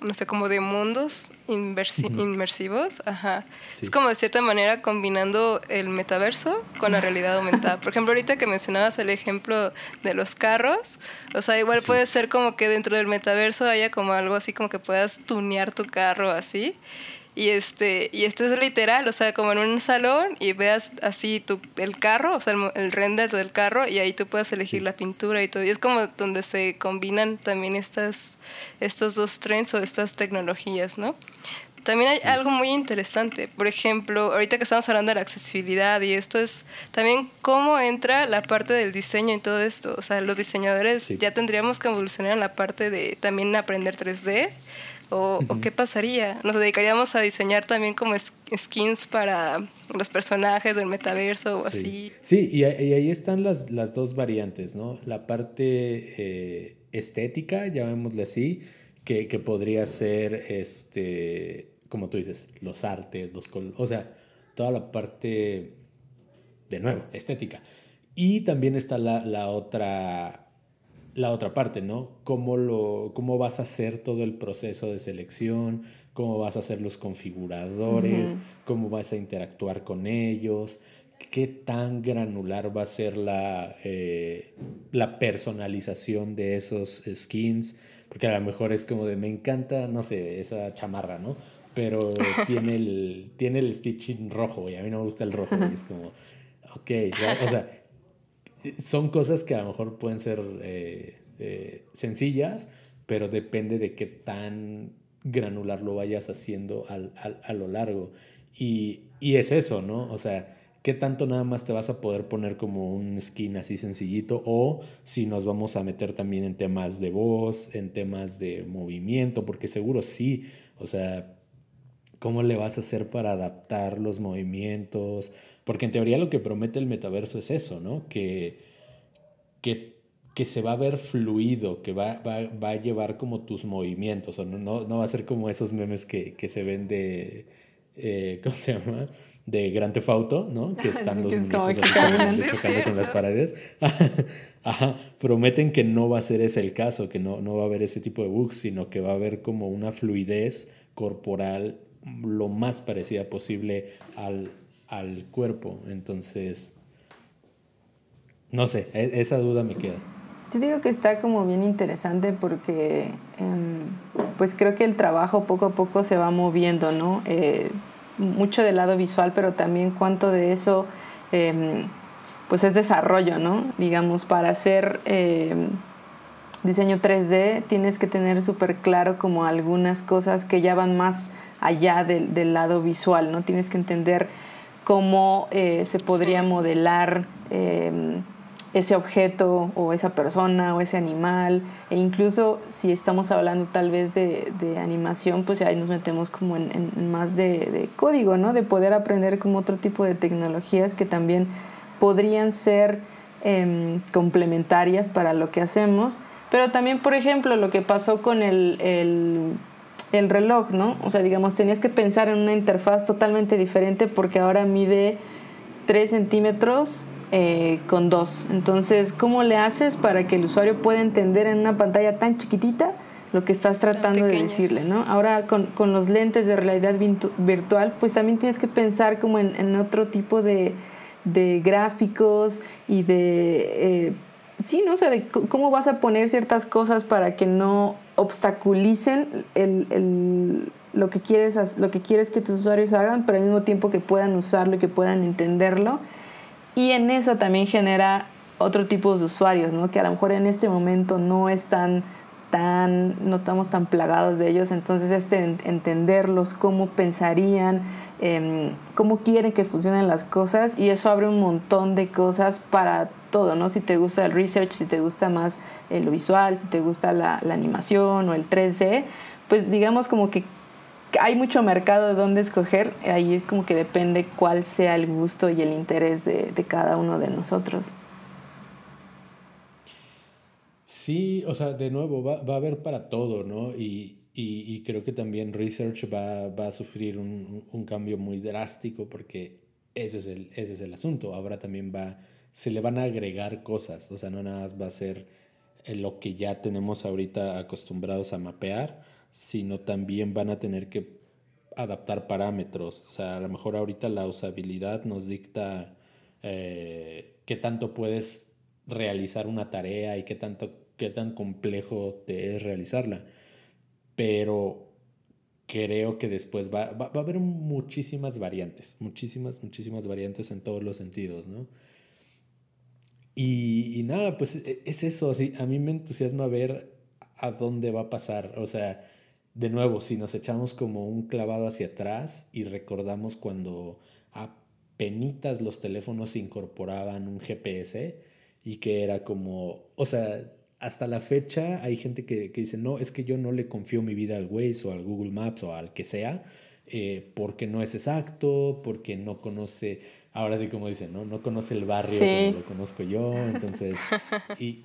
no sé, como de mundos inmersi uh -huh. inmersivos, ajá. Sí. Es como de cierta manera combinando el metaverso con la realidad aumentada. Por ejemplo, ahorita que mencionabas el ejemplo de los carros, o sea, igual sí. puede ser como que dentro del metaverso haya como algo así como que puedas tunear tu carro así. Y este, y esto es literal, o sea, como en un salón y veas así tu, el carro, o sea, el, el render del carro y ahí tú puedes elegir la pintura y todo. Y es como donde se combinan también estas, estos dos trends o estas tecnologías, ¿no? También hay algo muy interesante. Por ejemplo, ahorita que estamos hablando de la accesibilidad y esto es también cómo entra la parte del diseño y todo esto. O sea, los diseñadores sí. ya tendríamos que evolucionar en la parte de también aprender 3D o, uh -huh. o, qué pasaría? ¿Nos dedicaríamos a diseñar también como skins para los personajes del metaverso o sí. así? Sí, y, ahí están las, las dos variantes, ¿no? La parte eh, estética, llamémosle así, que, que, podría ser, este, como tú dices, los artes, los colores, o sea, toda la parte, de nuevo, estética. Y también está la, la otra la otra parte, ¿no? ¿Cómo, lo, ¿Cómo vas a hacer todo el proceso de selección? ¿Cómo vas a hacer los configuradores? Uh -huh. ¿Cómo vas a interactuar con ellos? qué tan granular va a ser la, eh, la personalización de esos skins, porque a lo mejor es como de me encanta, no sé, esa chamarra, ¿no? Pero tiene el, tiene el stitching rojo y a mí no me gusta el rojo y es como, ok, o sea, son cosas que a lo mejor pueden ser eh, eh, sencillas, pero depende de qué tan granular lo vayas haciendo al, al, a lo largo. Y, y es eso, ¿no? O sea, qué tanto nada más te vas a poder poner como un skin así sencillito o si nos vamos a meter también en temas de voz, en temas de movimiento, porque seguro sí, o sea, ¿cómo le vas a hacer para adaptar los movimientos? Porque en teoría lo que promete el metaverso es eso, ¿no? Que, que, que se va a ver fluido, que va, va, va, a llevar como tus movimientos, o no, no, no va a ser como esos memes que, que se ven de, eh, ¿cómo se llama? de Grand Theft Auto, ¿no? Que están los muñecos chocando con las paredes. Ajá, prometen que no va a ser ese el caso, que no, no va a haber ese tipo de bugs, sino que va a haber como una fluidez corporal lo más parecida posible al, al cuerpo. Entonces, no sé, e, esa duda me queda. Yo digo que está como bien interesante porque pues creo que el trabajo poco a poco se va moviendo, ¿no? Eh, mucho del lado visual, pero también cuánto de eso em, pues es desarrollo, ¿no? Digamos, para hacer em, diseño 3D tienes que tener súper claro como algunas cosas que ya van más allá del, del lado visual, ¿no? Tienes que entender cómo eh, se podría modelar em, ese objeto o esa persona o ese animal. E incluso si estamos hablando tal vez de, de animación pues ahí nos metemos como en, en más de, de, código no de poder aprender como otro tipo de tecnologías que también podrían ser eh, complementarias para lo que hacemos. Pero también por ejemplo lo que pasó con el, el el reloj, ¿no? O sea, digamos, tenías que pensar en una interfaz totalmente diferente porque ahora mide 3 centímetros eh, con dos. Entonces, ¿cómo le haces para que el usuario pueda entender en una pantalla tan chiquitita lo que estás tratando de decirle? ¿no? Ahora, con, con, los lentes de realidad virtual, pues también tienes que pensar como en, en otro tipo de, de, gráficos y de... Eh, sí, ¿no? O sea, de cómo vas a poner ciertas cosas para que no obstaculicen lo, que quieres, lo que quieres que tus usuarios hagan, pero al mismo tiempo que puedan usarlo y que puedan entenderlo. Y en eso también genera otro tipo de usuarios, ¿no? Que a lo mejor en este momento no están tan, no estamos tan plagados de ellos, entonces este entenderlos, cómo pensarían, eh, cómo quieren que funcionen las cosas y eso abre un montón de cosas para todo, ¿no? Si te gusta el research, si te gusta más eh, lo visual, si te gusta la, animación o el 3D, pues digamos como que hay mucho mercado de dónde escoger, ahí es como que depende cuál sea el gusto y el interés de, de cada uno de nosotros. Sí, o sea, de nuevo, va, va a haber para todo, ¿no? Y, y, y, creo que también research va, va a sufrir un, un, cambio muy drástico porque ese es, el, ese es el asunto. Ahora también va, se le van a agregar cosas, o sea, no nada más va a ser lo que ya tenemos ahorita acostumbrados a mapear, sino también van a tener que adaptar parámetros. O sea, a lo mejor ahorita la usabilidad nos dicta eh, qué tanto puedes realizar una tarea y qué, tanto, qué tan complejo te es realizarla. Pero creo que después va, va, va, a haber muchísimas variantes, muchísimas, muchísimas variantes en todos los sentidos, ¿no? Y, y nada, pues e, es eso, así, a mí me entusiasma ver a dónde va a pasar, o sea, de nuevo, si nos echamos como un clavado hacia atrás y recordamos cuando apenas los teléfonos incorporaban un GPS y que era como, o sea, hasta la fecha hay gente que, que dice, no, es que yo no le confío mi vida al Waze o al Google Maps o al que sea, eh, porque no es exacto, porque no conoce, ahora sí como dicen, no, no conoce el barrio sí. como lo conozco yo, entonces, y,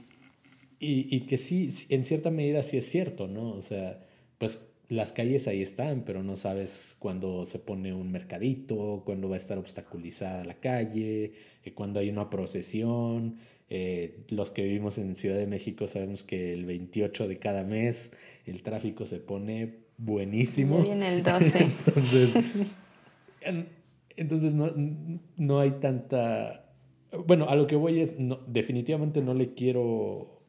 y, y que sí, en cierta medida sí es cierto, ¿no? O sea, pues las calles ahí están, pero no sabes cuándo se pone un mercadito, cuándo va a estar obstaculizada la calle, eh, cuándo hay una procesión. Eh, los que vivimos en Ciudad de México sabemos que el 28 de cada mes el tráfico se pone buenísimo. Y en el 12. Entonces, entonces no, no hay tanta... Bueno, a lo que voy es, no, definitivamente no le quiero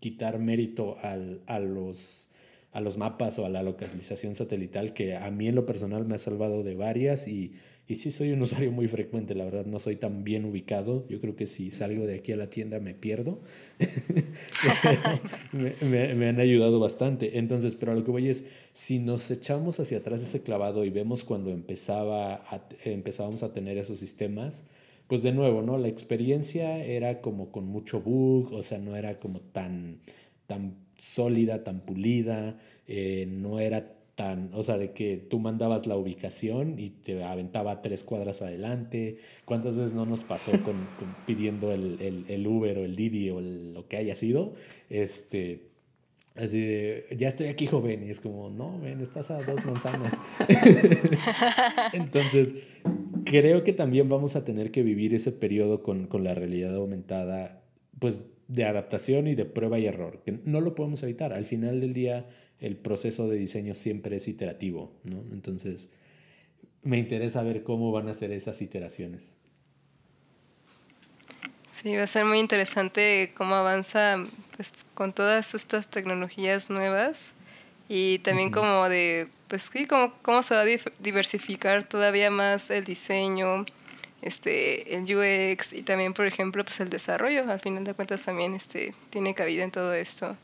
quitar mérito al, a, los, a los mapas o a la localización satelital, que a mí en lo personal me ha salvado de varias y y sí soy un usuario muy frecuente, la verdad, no soy tan bien ubicado. Yo creo que si salgo de aquí a la tienda me pierdo. me, me, han ayudado bastante. Entonces, pero a lo que voy es, si nos echamos hacia atrás ese clavado y vemos cuando empezaba a, empezábamos a tener esos sistemas, pues de nuevo, ¿no? La experiencia era como con mucho bug, o sea, no era como tan, tan sólida, tan pulida, eh, no era o sea, de que tú mandabas la ubicación y te aventaba tres cuadras adelante. ¿Cuántas veces no nos pasó con, pidiendo el, el, Uber o el Didi o lo que haya sido? Este, así de, ya estoy aquí, joven. Y es como, no, ven, estás a dos manzanas. Entonces, creo que también vamos a tener que vivir ese periodo con, con la realidad aumentada, pues de adaptación y de prueba y error, que no lo podemos evitar. Al final del día el proceso de diseño siempre es iterativo, ¿no? Entonces, me interesa ver cómo van a ser esas iteraciones. Sí, va a ser muy interesante cómo avanza pues, con todas estas tecnologías nuevas y también como de, pues sí, cómo, cómo se va a diversificar todavía más el diseño, este, el UX y también, por ejemplo, pues el desarrollo. Al final de cuentas también este, tiene cabida en todo esto.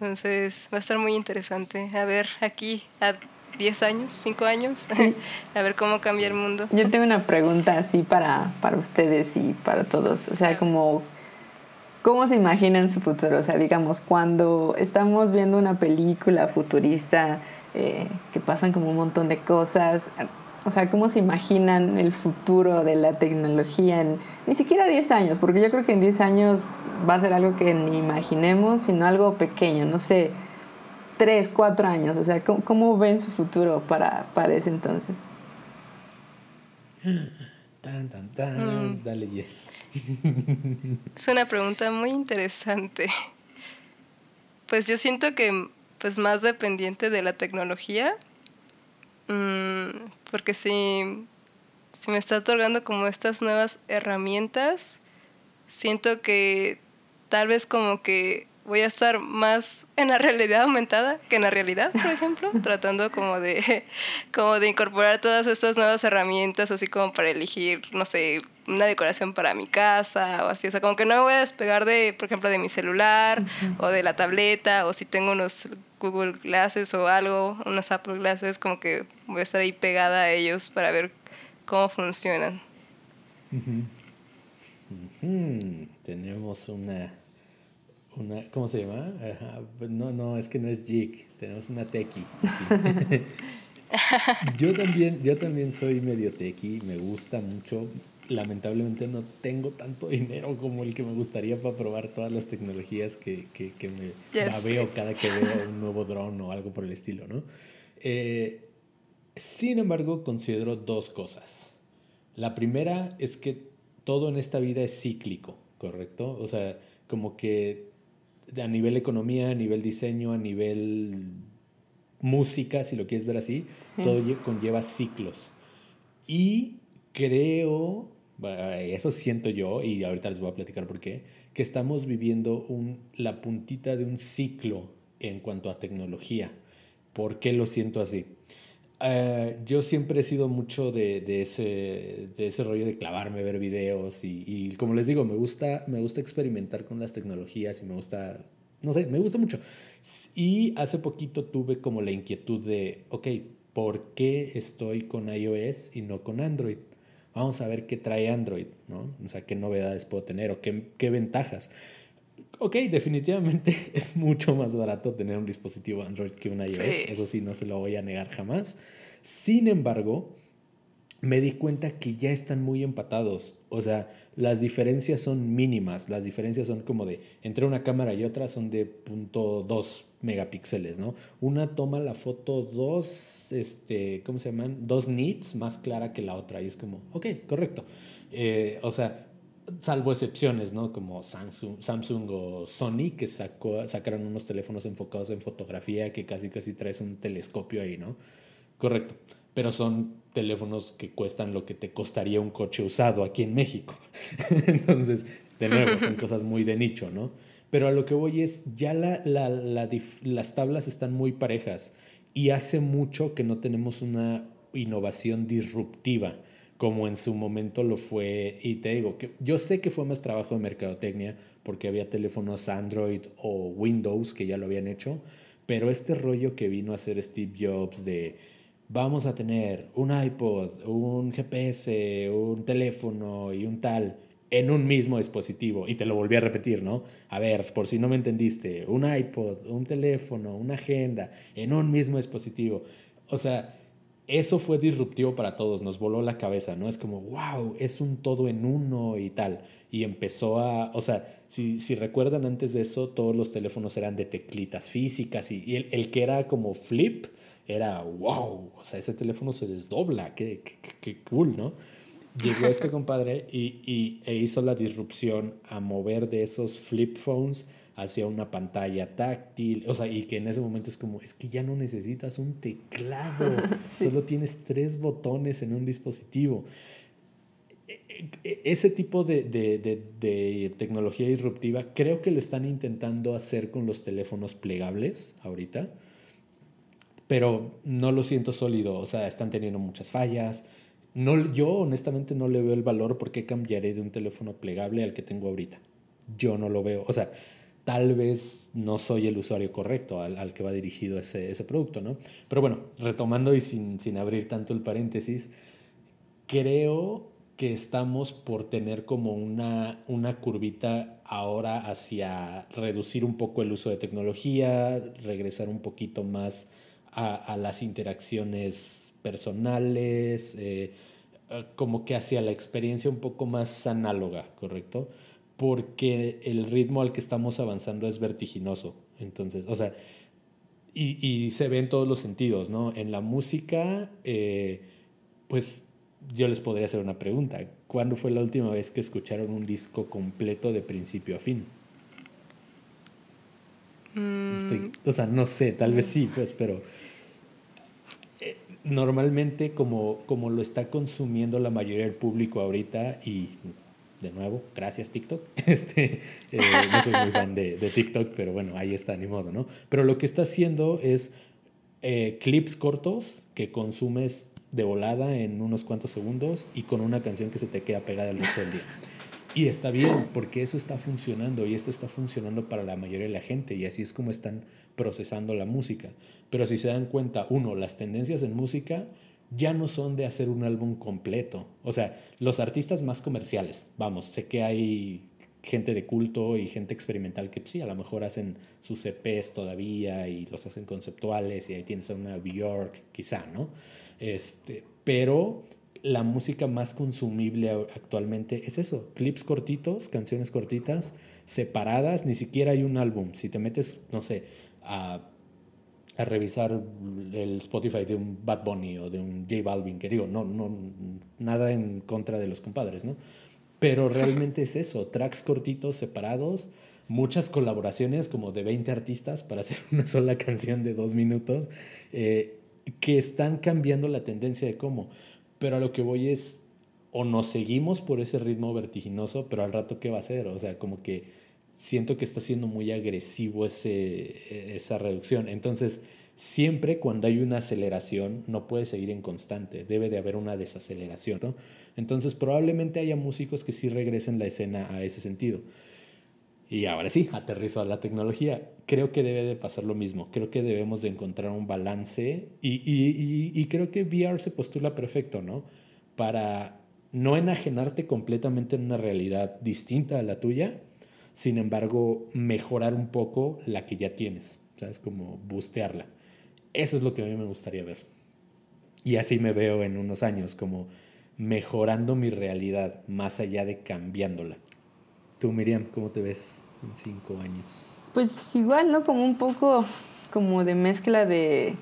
Entonces va a estar muy interesante. A ver, aquí a 10 años, 5 años, a ver cómo cambia el mundo. Yo tengo una pregunta así para, para ustedes y para todos. O sea, como, ¿cómo se imaginan su futuro? O sea, digamos, cuando estamos viendo una película futurista eh, que pasan como un montón de cosas, o sea, ¿cómo se imaginan el futuro de la tecnología en ni siquiera 10 años? Porque yo creo que en 10 años va a ser algo que ni imaginemos, sino algo pequeño, no sé, tres, cuatro años. O sea, ¿cómo, ven su futuro para, para ese entonces? Tan, tan, tan. Mm. Dale, yes. Es una pregunta muy interesante. Pues yo siento que pues más dependiente de la tecnología, mm, porque si, si me está otorgando como estas nuevas herramientas, siento que tal vez como que voy a estar más en la realidad aumentada que en la realidad, por ejemplo, tratando como de, como de incorporar todas estas nuevas herramientas, así como para elegir, no sé, una decoración para mi casa o así, o sea, como que no me voy a despegar de, por ejemplo, de mi celular o de la tableta o si tengo unos Google Glasses o algo, unos Apple Glasses, como que voy a estar ahí pegada a ellos para ver cómo funcionan. Tenemos una, una, ¿cómo se llama? No, no, es que no es jig, tenemos una tequi. yo también, yo también soy medio tequi, me gusta mucho. Lamentablemente no tengo tanto dinero como el que me gustaría para probar todas las tecnologías que, que, que me veo cada que veo un nuevo dron o algo por el estilo, ¿no? Eh, sin embargo, considero dos cosas. La primera es que todo en esta vida es cíclico, ¿correcto? O sea, como que a nivel economía, a nivel diseño, a nivel música, si lo quieres ver así, todo conlleva ciclos. Y creo, eso siento yo, y ahorita les voy a platicar por qué, que estamos viviendo un, la puntita de un ciclo en cuanto a tecnología. ¿Por qué lo siento así? Eh, yo siempre he sido mucho de, de, ese, de ese rollo de clavarme, ver videos y, y, como les digo, me gusta, me gusta experimentar con las tecnologías y me gusta, no sé, me gusta mucho. Y hace poquito tuve como la inquietud de, ok, ¿por qué estoy con iOS y no con Android? Vamos a ver qué trae Android, ¿no? O sea, qué novedades puedo tener o qué, qué ventajas ok, definitivamente es mucho más barato tener un dispositivo Android que un iOS. Eso sí, no se lo voy a negar jamás. Sin embargo, me di cuenta que ya están muy empatados. O sea, las diferencias son mínimas. Las diferencias son como de entre una cámara y otra son de .2 megapíxeles, ¿no? Una toma la foto dos, este, ¿cómo se llaman? Dos nits más clara que la otra. Y es como, ok, correcto. Eh, o sea, salvo excepciones, ¿no? Como Samsung, Samsung o Sony, que sacó, sacaron unos teléfonos enfocados en fotografía que casi casi traes un telescopio ahí, ¿no? Correcto. Pero son teléfonos que cuestan lo que te costaría un coche usado aquí en México. Entonces, de nuevo, son cosas muy de nicho, ¿no? Pero a lo que voy es, ya la, la, las tablas están muy parejas y hace mucho que no tenemos una innovación disruptiva como en su momento lo fue. Y te digo, que yo sé que fue más trabajo de mercadotecnia porque había teléfonos Android o Windows que ya lo habían hecho, pero este rollo que vino a hacer Steve Jobs de vamos a tener un iPod, un GPS, un teléfono y un tal en un mismo dispositivo. Y te lo volví a repetir, ¿no? A ver, por si no me entendiste, un iPod, un teléfono, una agenda en un mismo dispositivo. O sea, eso fue disruptivo para todos, nos voló la cabeza, ¿no? Es como, wow, es un todo en uno y tal. Y empezó a, o sea, si, si recuerdan antes de eso, todos los teléfonos eran de teclitas físicas y, el, el, que era como flip era, wow, o sea, ese teléfono se desdobla, qué, qué, qué cool, ¿no? Llegó este compadre y, y, e hizo la disrupción a mover de esos flip phones hacia una pantalla táctil, o sea, y que en ese momento es como, es que ya no necesitas un teclado, solo tienes tres botones en un dispositivo. E, e, ese tipo de, de, de, tecnología disruptiva creo que lo están intentando hacer con los teléfonos plegables ahorita, pero no lo siento sólido, o sea, están teniendo muchas fallas. No, yo honestamente no le veo el valor porque cambiaré de un teléfono plegable al que tengo ahorita. Yo no lo veo. O sea, tal vez no soy el usuario correcto al, al que va dirigido ese, ese, producto, ¿no? Pero bueno, retomando y sin, sin abrir tanto el paréntesis, creo que estamos por tener como una, una curvita ahora hacia reducir un poco el uso de tecnología, regresar un poquito más a, a las interacciones personales, eh, como que hacia la experiencia un poco más análoga, ¿correcto? porque el ritmo al que estamos avanzando es vertiginoso. Entonces, o sea, y, y se ve en todos los sentidos, ¿no? En la música, eh, pues yo les podría hacer una pregunta. ¿Cuándo fue la última vez que escucharon un disco completo de principio a fin? Mm. o sea, no sé, tal vez sí, pues, pero eh, normalmente como, como lo está consumiendo la mayoría del público ahorita y de nuevo, gracias TikTok. Este, eh, no soy muy fan de, de, TikTok, pero bueno, ahí está, ni modo, ¿no? Pero lo que está haciendo es eh, clips cortos que consumes de volada en unos cuantos segundos y con una canción que se te queda pegada el resto del día. Y está bien, porque eso está funcionando y esto está funcionando para la mayoría de la gente y así es como están procesando la música. Pero si se dan cuenta, uno, las tendencias en música ya no son de hacer un álbum completo. O sea, los artistas más comerciales, vamos, sé que hay gente de culto y gente experimental que sí, a lo mejor hacen sus EPs todavía y los hacen conceptuales y ahí tienes a una Bjork, quizá, ¿no? Este, pero la música más consumible actualmente es eso, clips cortitos, canciones cortitas, separadas, ni siquiera hay un álbum. Si te metes, no sé, a a revisar el Spotify de un Bad Bunny o de un J Balvin, que digo, no, no, nada en contra de los compadres, ¿no? Pero realmente es eso, tracks cortitos, separados, muchas colaboraciones como de 20 artistas para hacer una sola canción de dos minutos, eh, que están cambiando la tendencia de cómo. Pero a lo que voy es, o nos seguimos por ese ritmo vertiginoso, pero al rato, ¿qué va a ser? O sea, como que siento que está siendo muy agresivo ese, esa reducción. Entonces, siempre cuando hay una aceleración, no puede seguir en constante, debe de haber una desaceleración. Entonces, probablemente haya músicos que sí regresen la escena a ese sentido. Y ahora sí, aterrizo a la tecnología. Creo que debe de pasar lo mismo. Creo que debemos de encontrar un balance y, y, y, y creo que VR se postula perfecto, ¿no? Para no enajenarte completamente en una realidad distinta a la tuya, sin embargo, mejorar un poco la que ya tienes, ¿sabes? Como bustearla. Eso es lo que a mí me gustaría ver. Y así me veo en unos años, como mejorando mi realidad más allá de cambiándola. Tú, Miriam, ¿cómo te ves en cinco años? Pues igual, ¿no? Como un poco como de mezcla de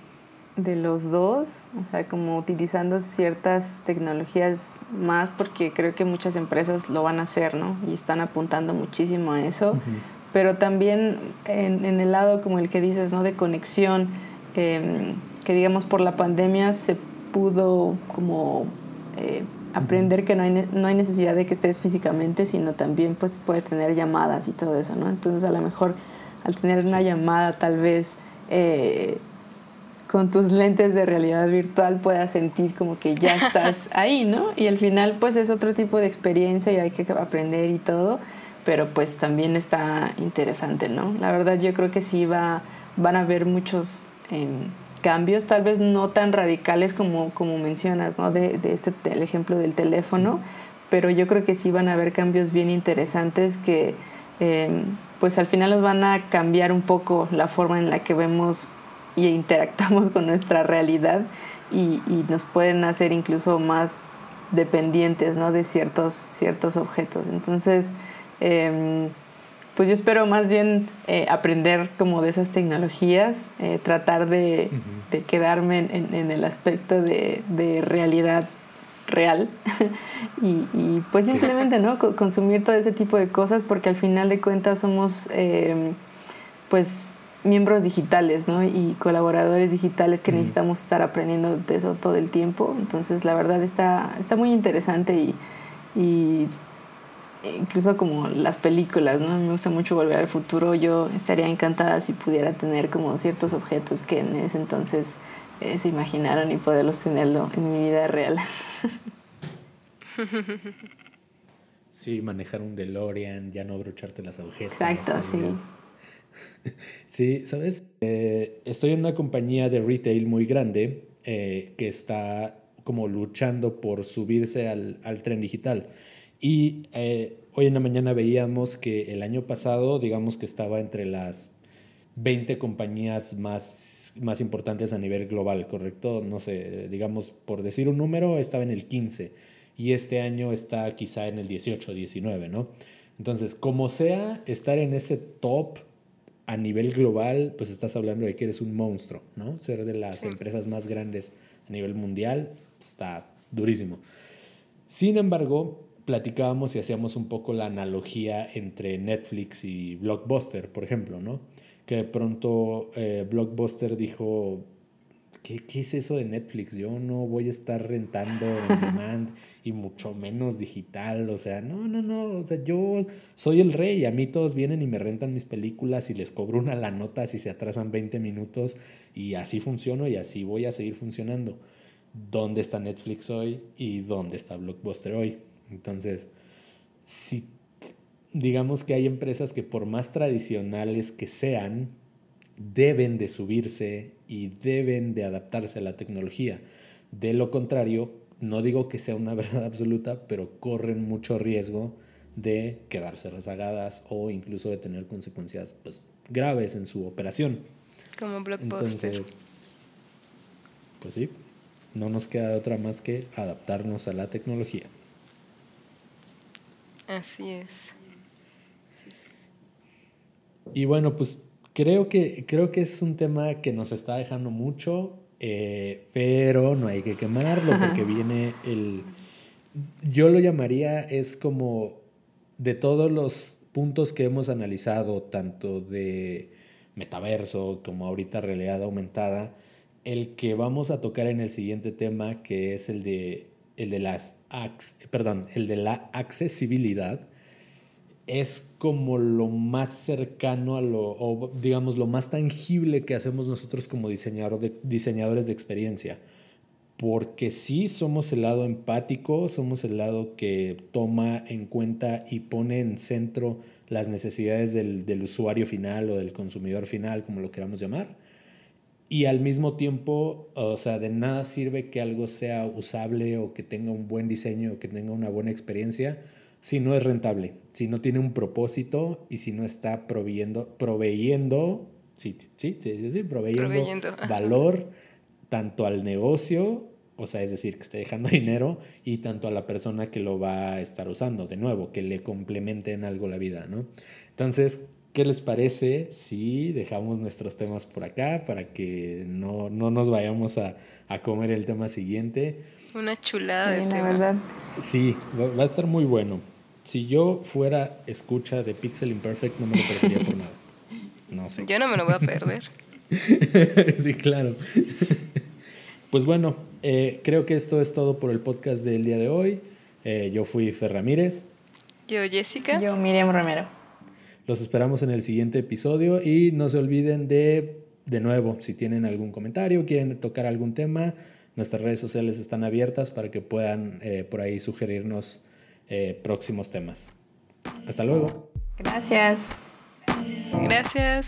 de los dos, o sea, como utilizando ciertas tecnologías más, porque creo que muchas empresas lo van a hacer, ¿no? Y están apuntando muchísimo a eso, pero también en, en, el lado como el que dices, ¿no? De conexión, em, que digamos por la pandemia se pudo como eh, aprender que no hay, no hay necesidad de que estés físicamente, sino también pues puede tener llamadas y todo eso, ¿no? Entonces a lo mejor al tener una llamada tal vez eh, con tus lentes de realidad virtual puedas sentir como que ya estás ahí, ¿no? Y al final pues es otro tipo de experiencia y hay que aprender y todo, pero pues también está interesante, ¿no? La verdad yo creo que sí va, van a haber muchos... Em, cambios, tal vez no tan radicales como, como mencionas, ¿no? De, de este el ejemplo del teléfono, pero yo creo que sí van a haber cambios bien interesantes que em, pues al final nos van a cambiar un poco la forma en la que vemos y interactuamos con nuestra realidad y, y nos pueden hacer incluso más dependientes ¿no? de ciertos, ciertos objetos. Entonces, eh, pues yo espero más bien eh, aprender como de esas tecnologías, eh, tratar de, quedarme en, el aspecto de, realidad real. Y, pues simplemente no consumir todo ese tipo de cosas porque al final de cuentas somos em, pues miembros digitales ¿no? y colaboradores digitales que necesitamos estar aprendiendo de eso todo el tiempo. Entonces la verdad está, está muy interesante y, y incluso como las películas, ¿no? Me gusta mucho volver al futuro. Yo estaría encantada si pudiera tener como ciertos objetos que en ese entonces eh, se imaginaron y poderlos tenerlo en mi vida real. Sí, manejar un DeLorean, ya no abrocharte las agujetas. Exacto, sí. Sí, sabes, eh, estoy en una compañía de retail muy grande eh, que está como luchando por subirse al, al tren digital. Y eh, hoy en la mañana veíamos que el año pasado, digamos que estaba entre las 20 compañías más, más importantes a nivel global, ¿correcto? No sé, digamos, por decir un número, estaba en el 15 y este año está quizá en el 18, 19, ¿no? Entonces, como sea, estar en ese top a nivel global, pues estás hablando de que eres un monstruo, ¿no? Ser de las empresas más grandes a nivel mundial pues, está durísimo. Sin embargo, platicábamos y hacíamos un poco la analogía entre Netflix y Blockbuster, por ejemplo, ¿no? Que de pronto eh, Blockbuster dijo, ¿qué, ¿qué, es eso de Netflix? Yo no voy a estar rentando en demand y mucho menos digital, o sea, no, no, no, o sea, yo soy el rey, a mí todos vienen y me rentan mis películas y les cobro una la nota si se atrasan 20 minutos y así funciono y así voy a seguir funcionando. ¿Dónde está Netflix hoy y dónde está Blockbuster hoy? Entonces, si digamos que hay empresas que por más tradicionales que sean, deben de subirse y deben de adaptarse a la tecnología. De lo contrario, no digo que sea una verdad absoluta, pero corren mucho riesgo de quedarse rezagadas o incluso de tener consecuencias pues, graves en su operación. Como Blockbuster. Entonces, pues sí, no nos queda otra más que adaptarnos a la tecnología. Así es. Y bueno, pues creo que, creo que es un tema que nos está dejando mucho, eh, pero no hay que quemarlo porque viene el... Yo lo llamaría, es como de todos los puntos que hemos analizado, tanto de metaverso como ahorita realidad aumentada, el que vamos a tocar en el siguiente tema, que es el de el de, las, perdón, el de la accesibilidad, es como lo más cercano a lo, o digamos, lo más tangible que hacemos nosotros como diseñador de, diseñadores de experiencia. Porque sí somos el lado empático, somos el lado que toma en cuenta y pone en centro las necesidades del, del usuario final o del consumidor final, como lo queramos llamar y al mismo tiempo, o sea, de nada sirve que algo sea usable o que tenga un buen diseño o que tenga una buena experiencia si no es rentable, si no tiene un propósito y si no está proveyendo, proveyendo, sí, sí, sí, sí, proveyendo, valor tanto al negocio, o sea, es decir, que esté dejando dinero y tanto a la persona que lo va a estar usando, de nuevo, que le complemente en algo la vida, ¿no? Entonces, ¿Qué les parece si dejamos nuestros temas por acá para que no, nos vayamos a, comer el tema siguiente? Una chulada de tema. verdad. Sí, va, a estar muy bueno. Si yo fuera escucha de Pixel Imperfect, no me lo perdería por nada. No sé. Yo no me lo voy a perder. sí, claro. Pues bueno, eh, creo que esto es todo por el podcast del día de hoy. Eh, yo fui Fer Ramírez. Yo Jessica. Yo Miriam Romero. Los esperamos en el siguiente episodio y no se olviden de, de nuevo, si tienen algún comentario, quieren tocar algún tema, nuestras redes sociales están abiertas para que puedan eh, por ahí sugerirnos eh, próximos temas. Hasta luego. Gracias. Gracias.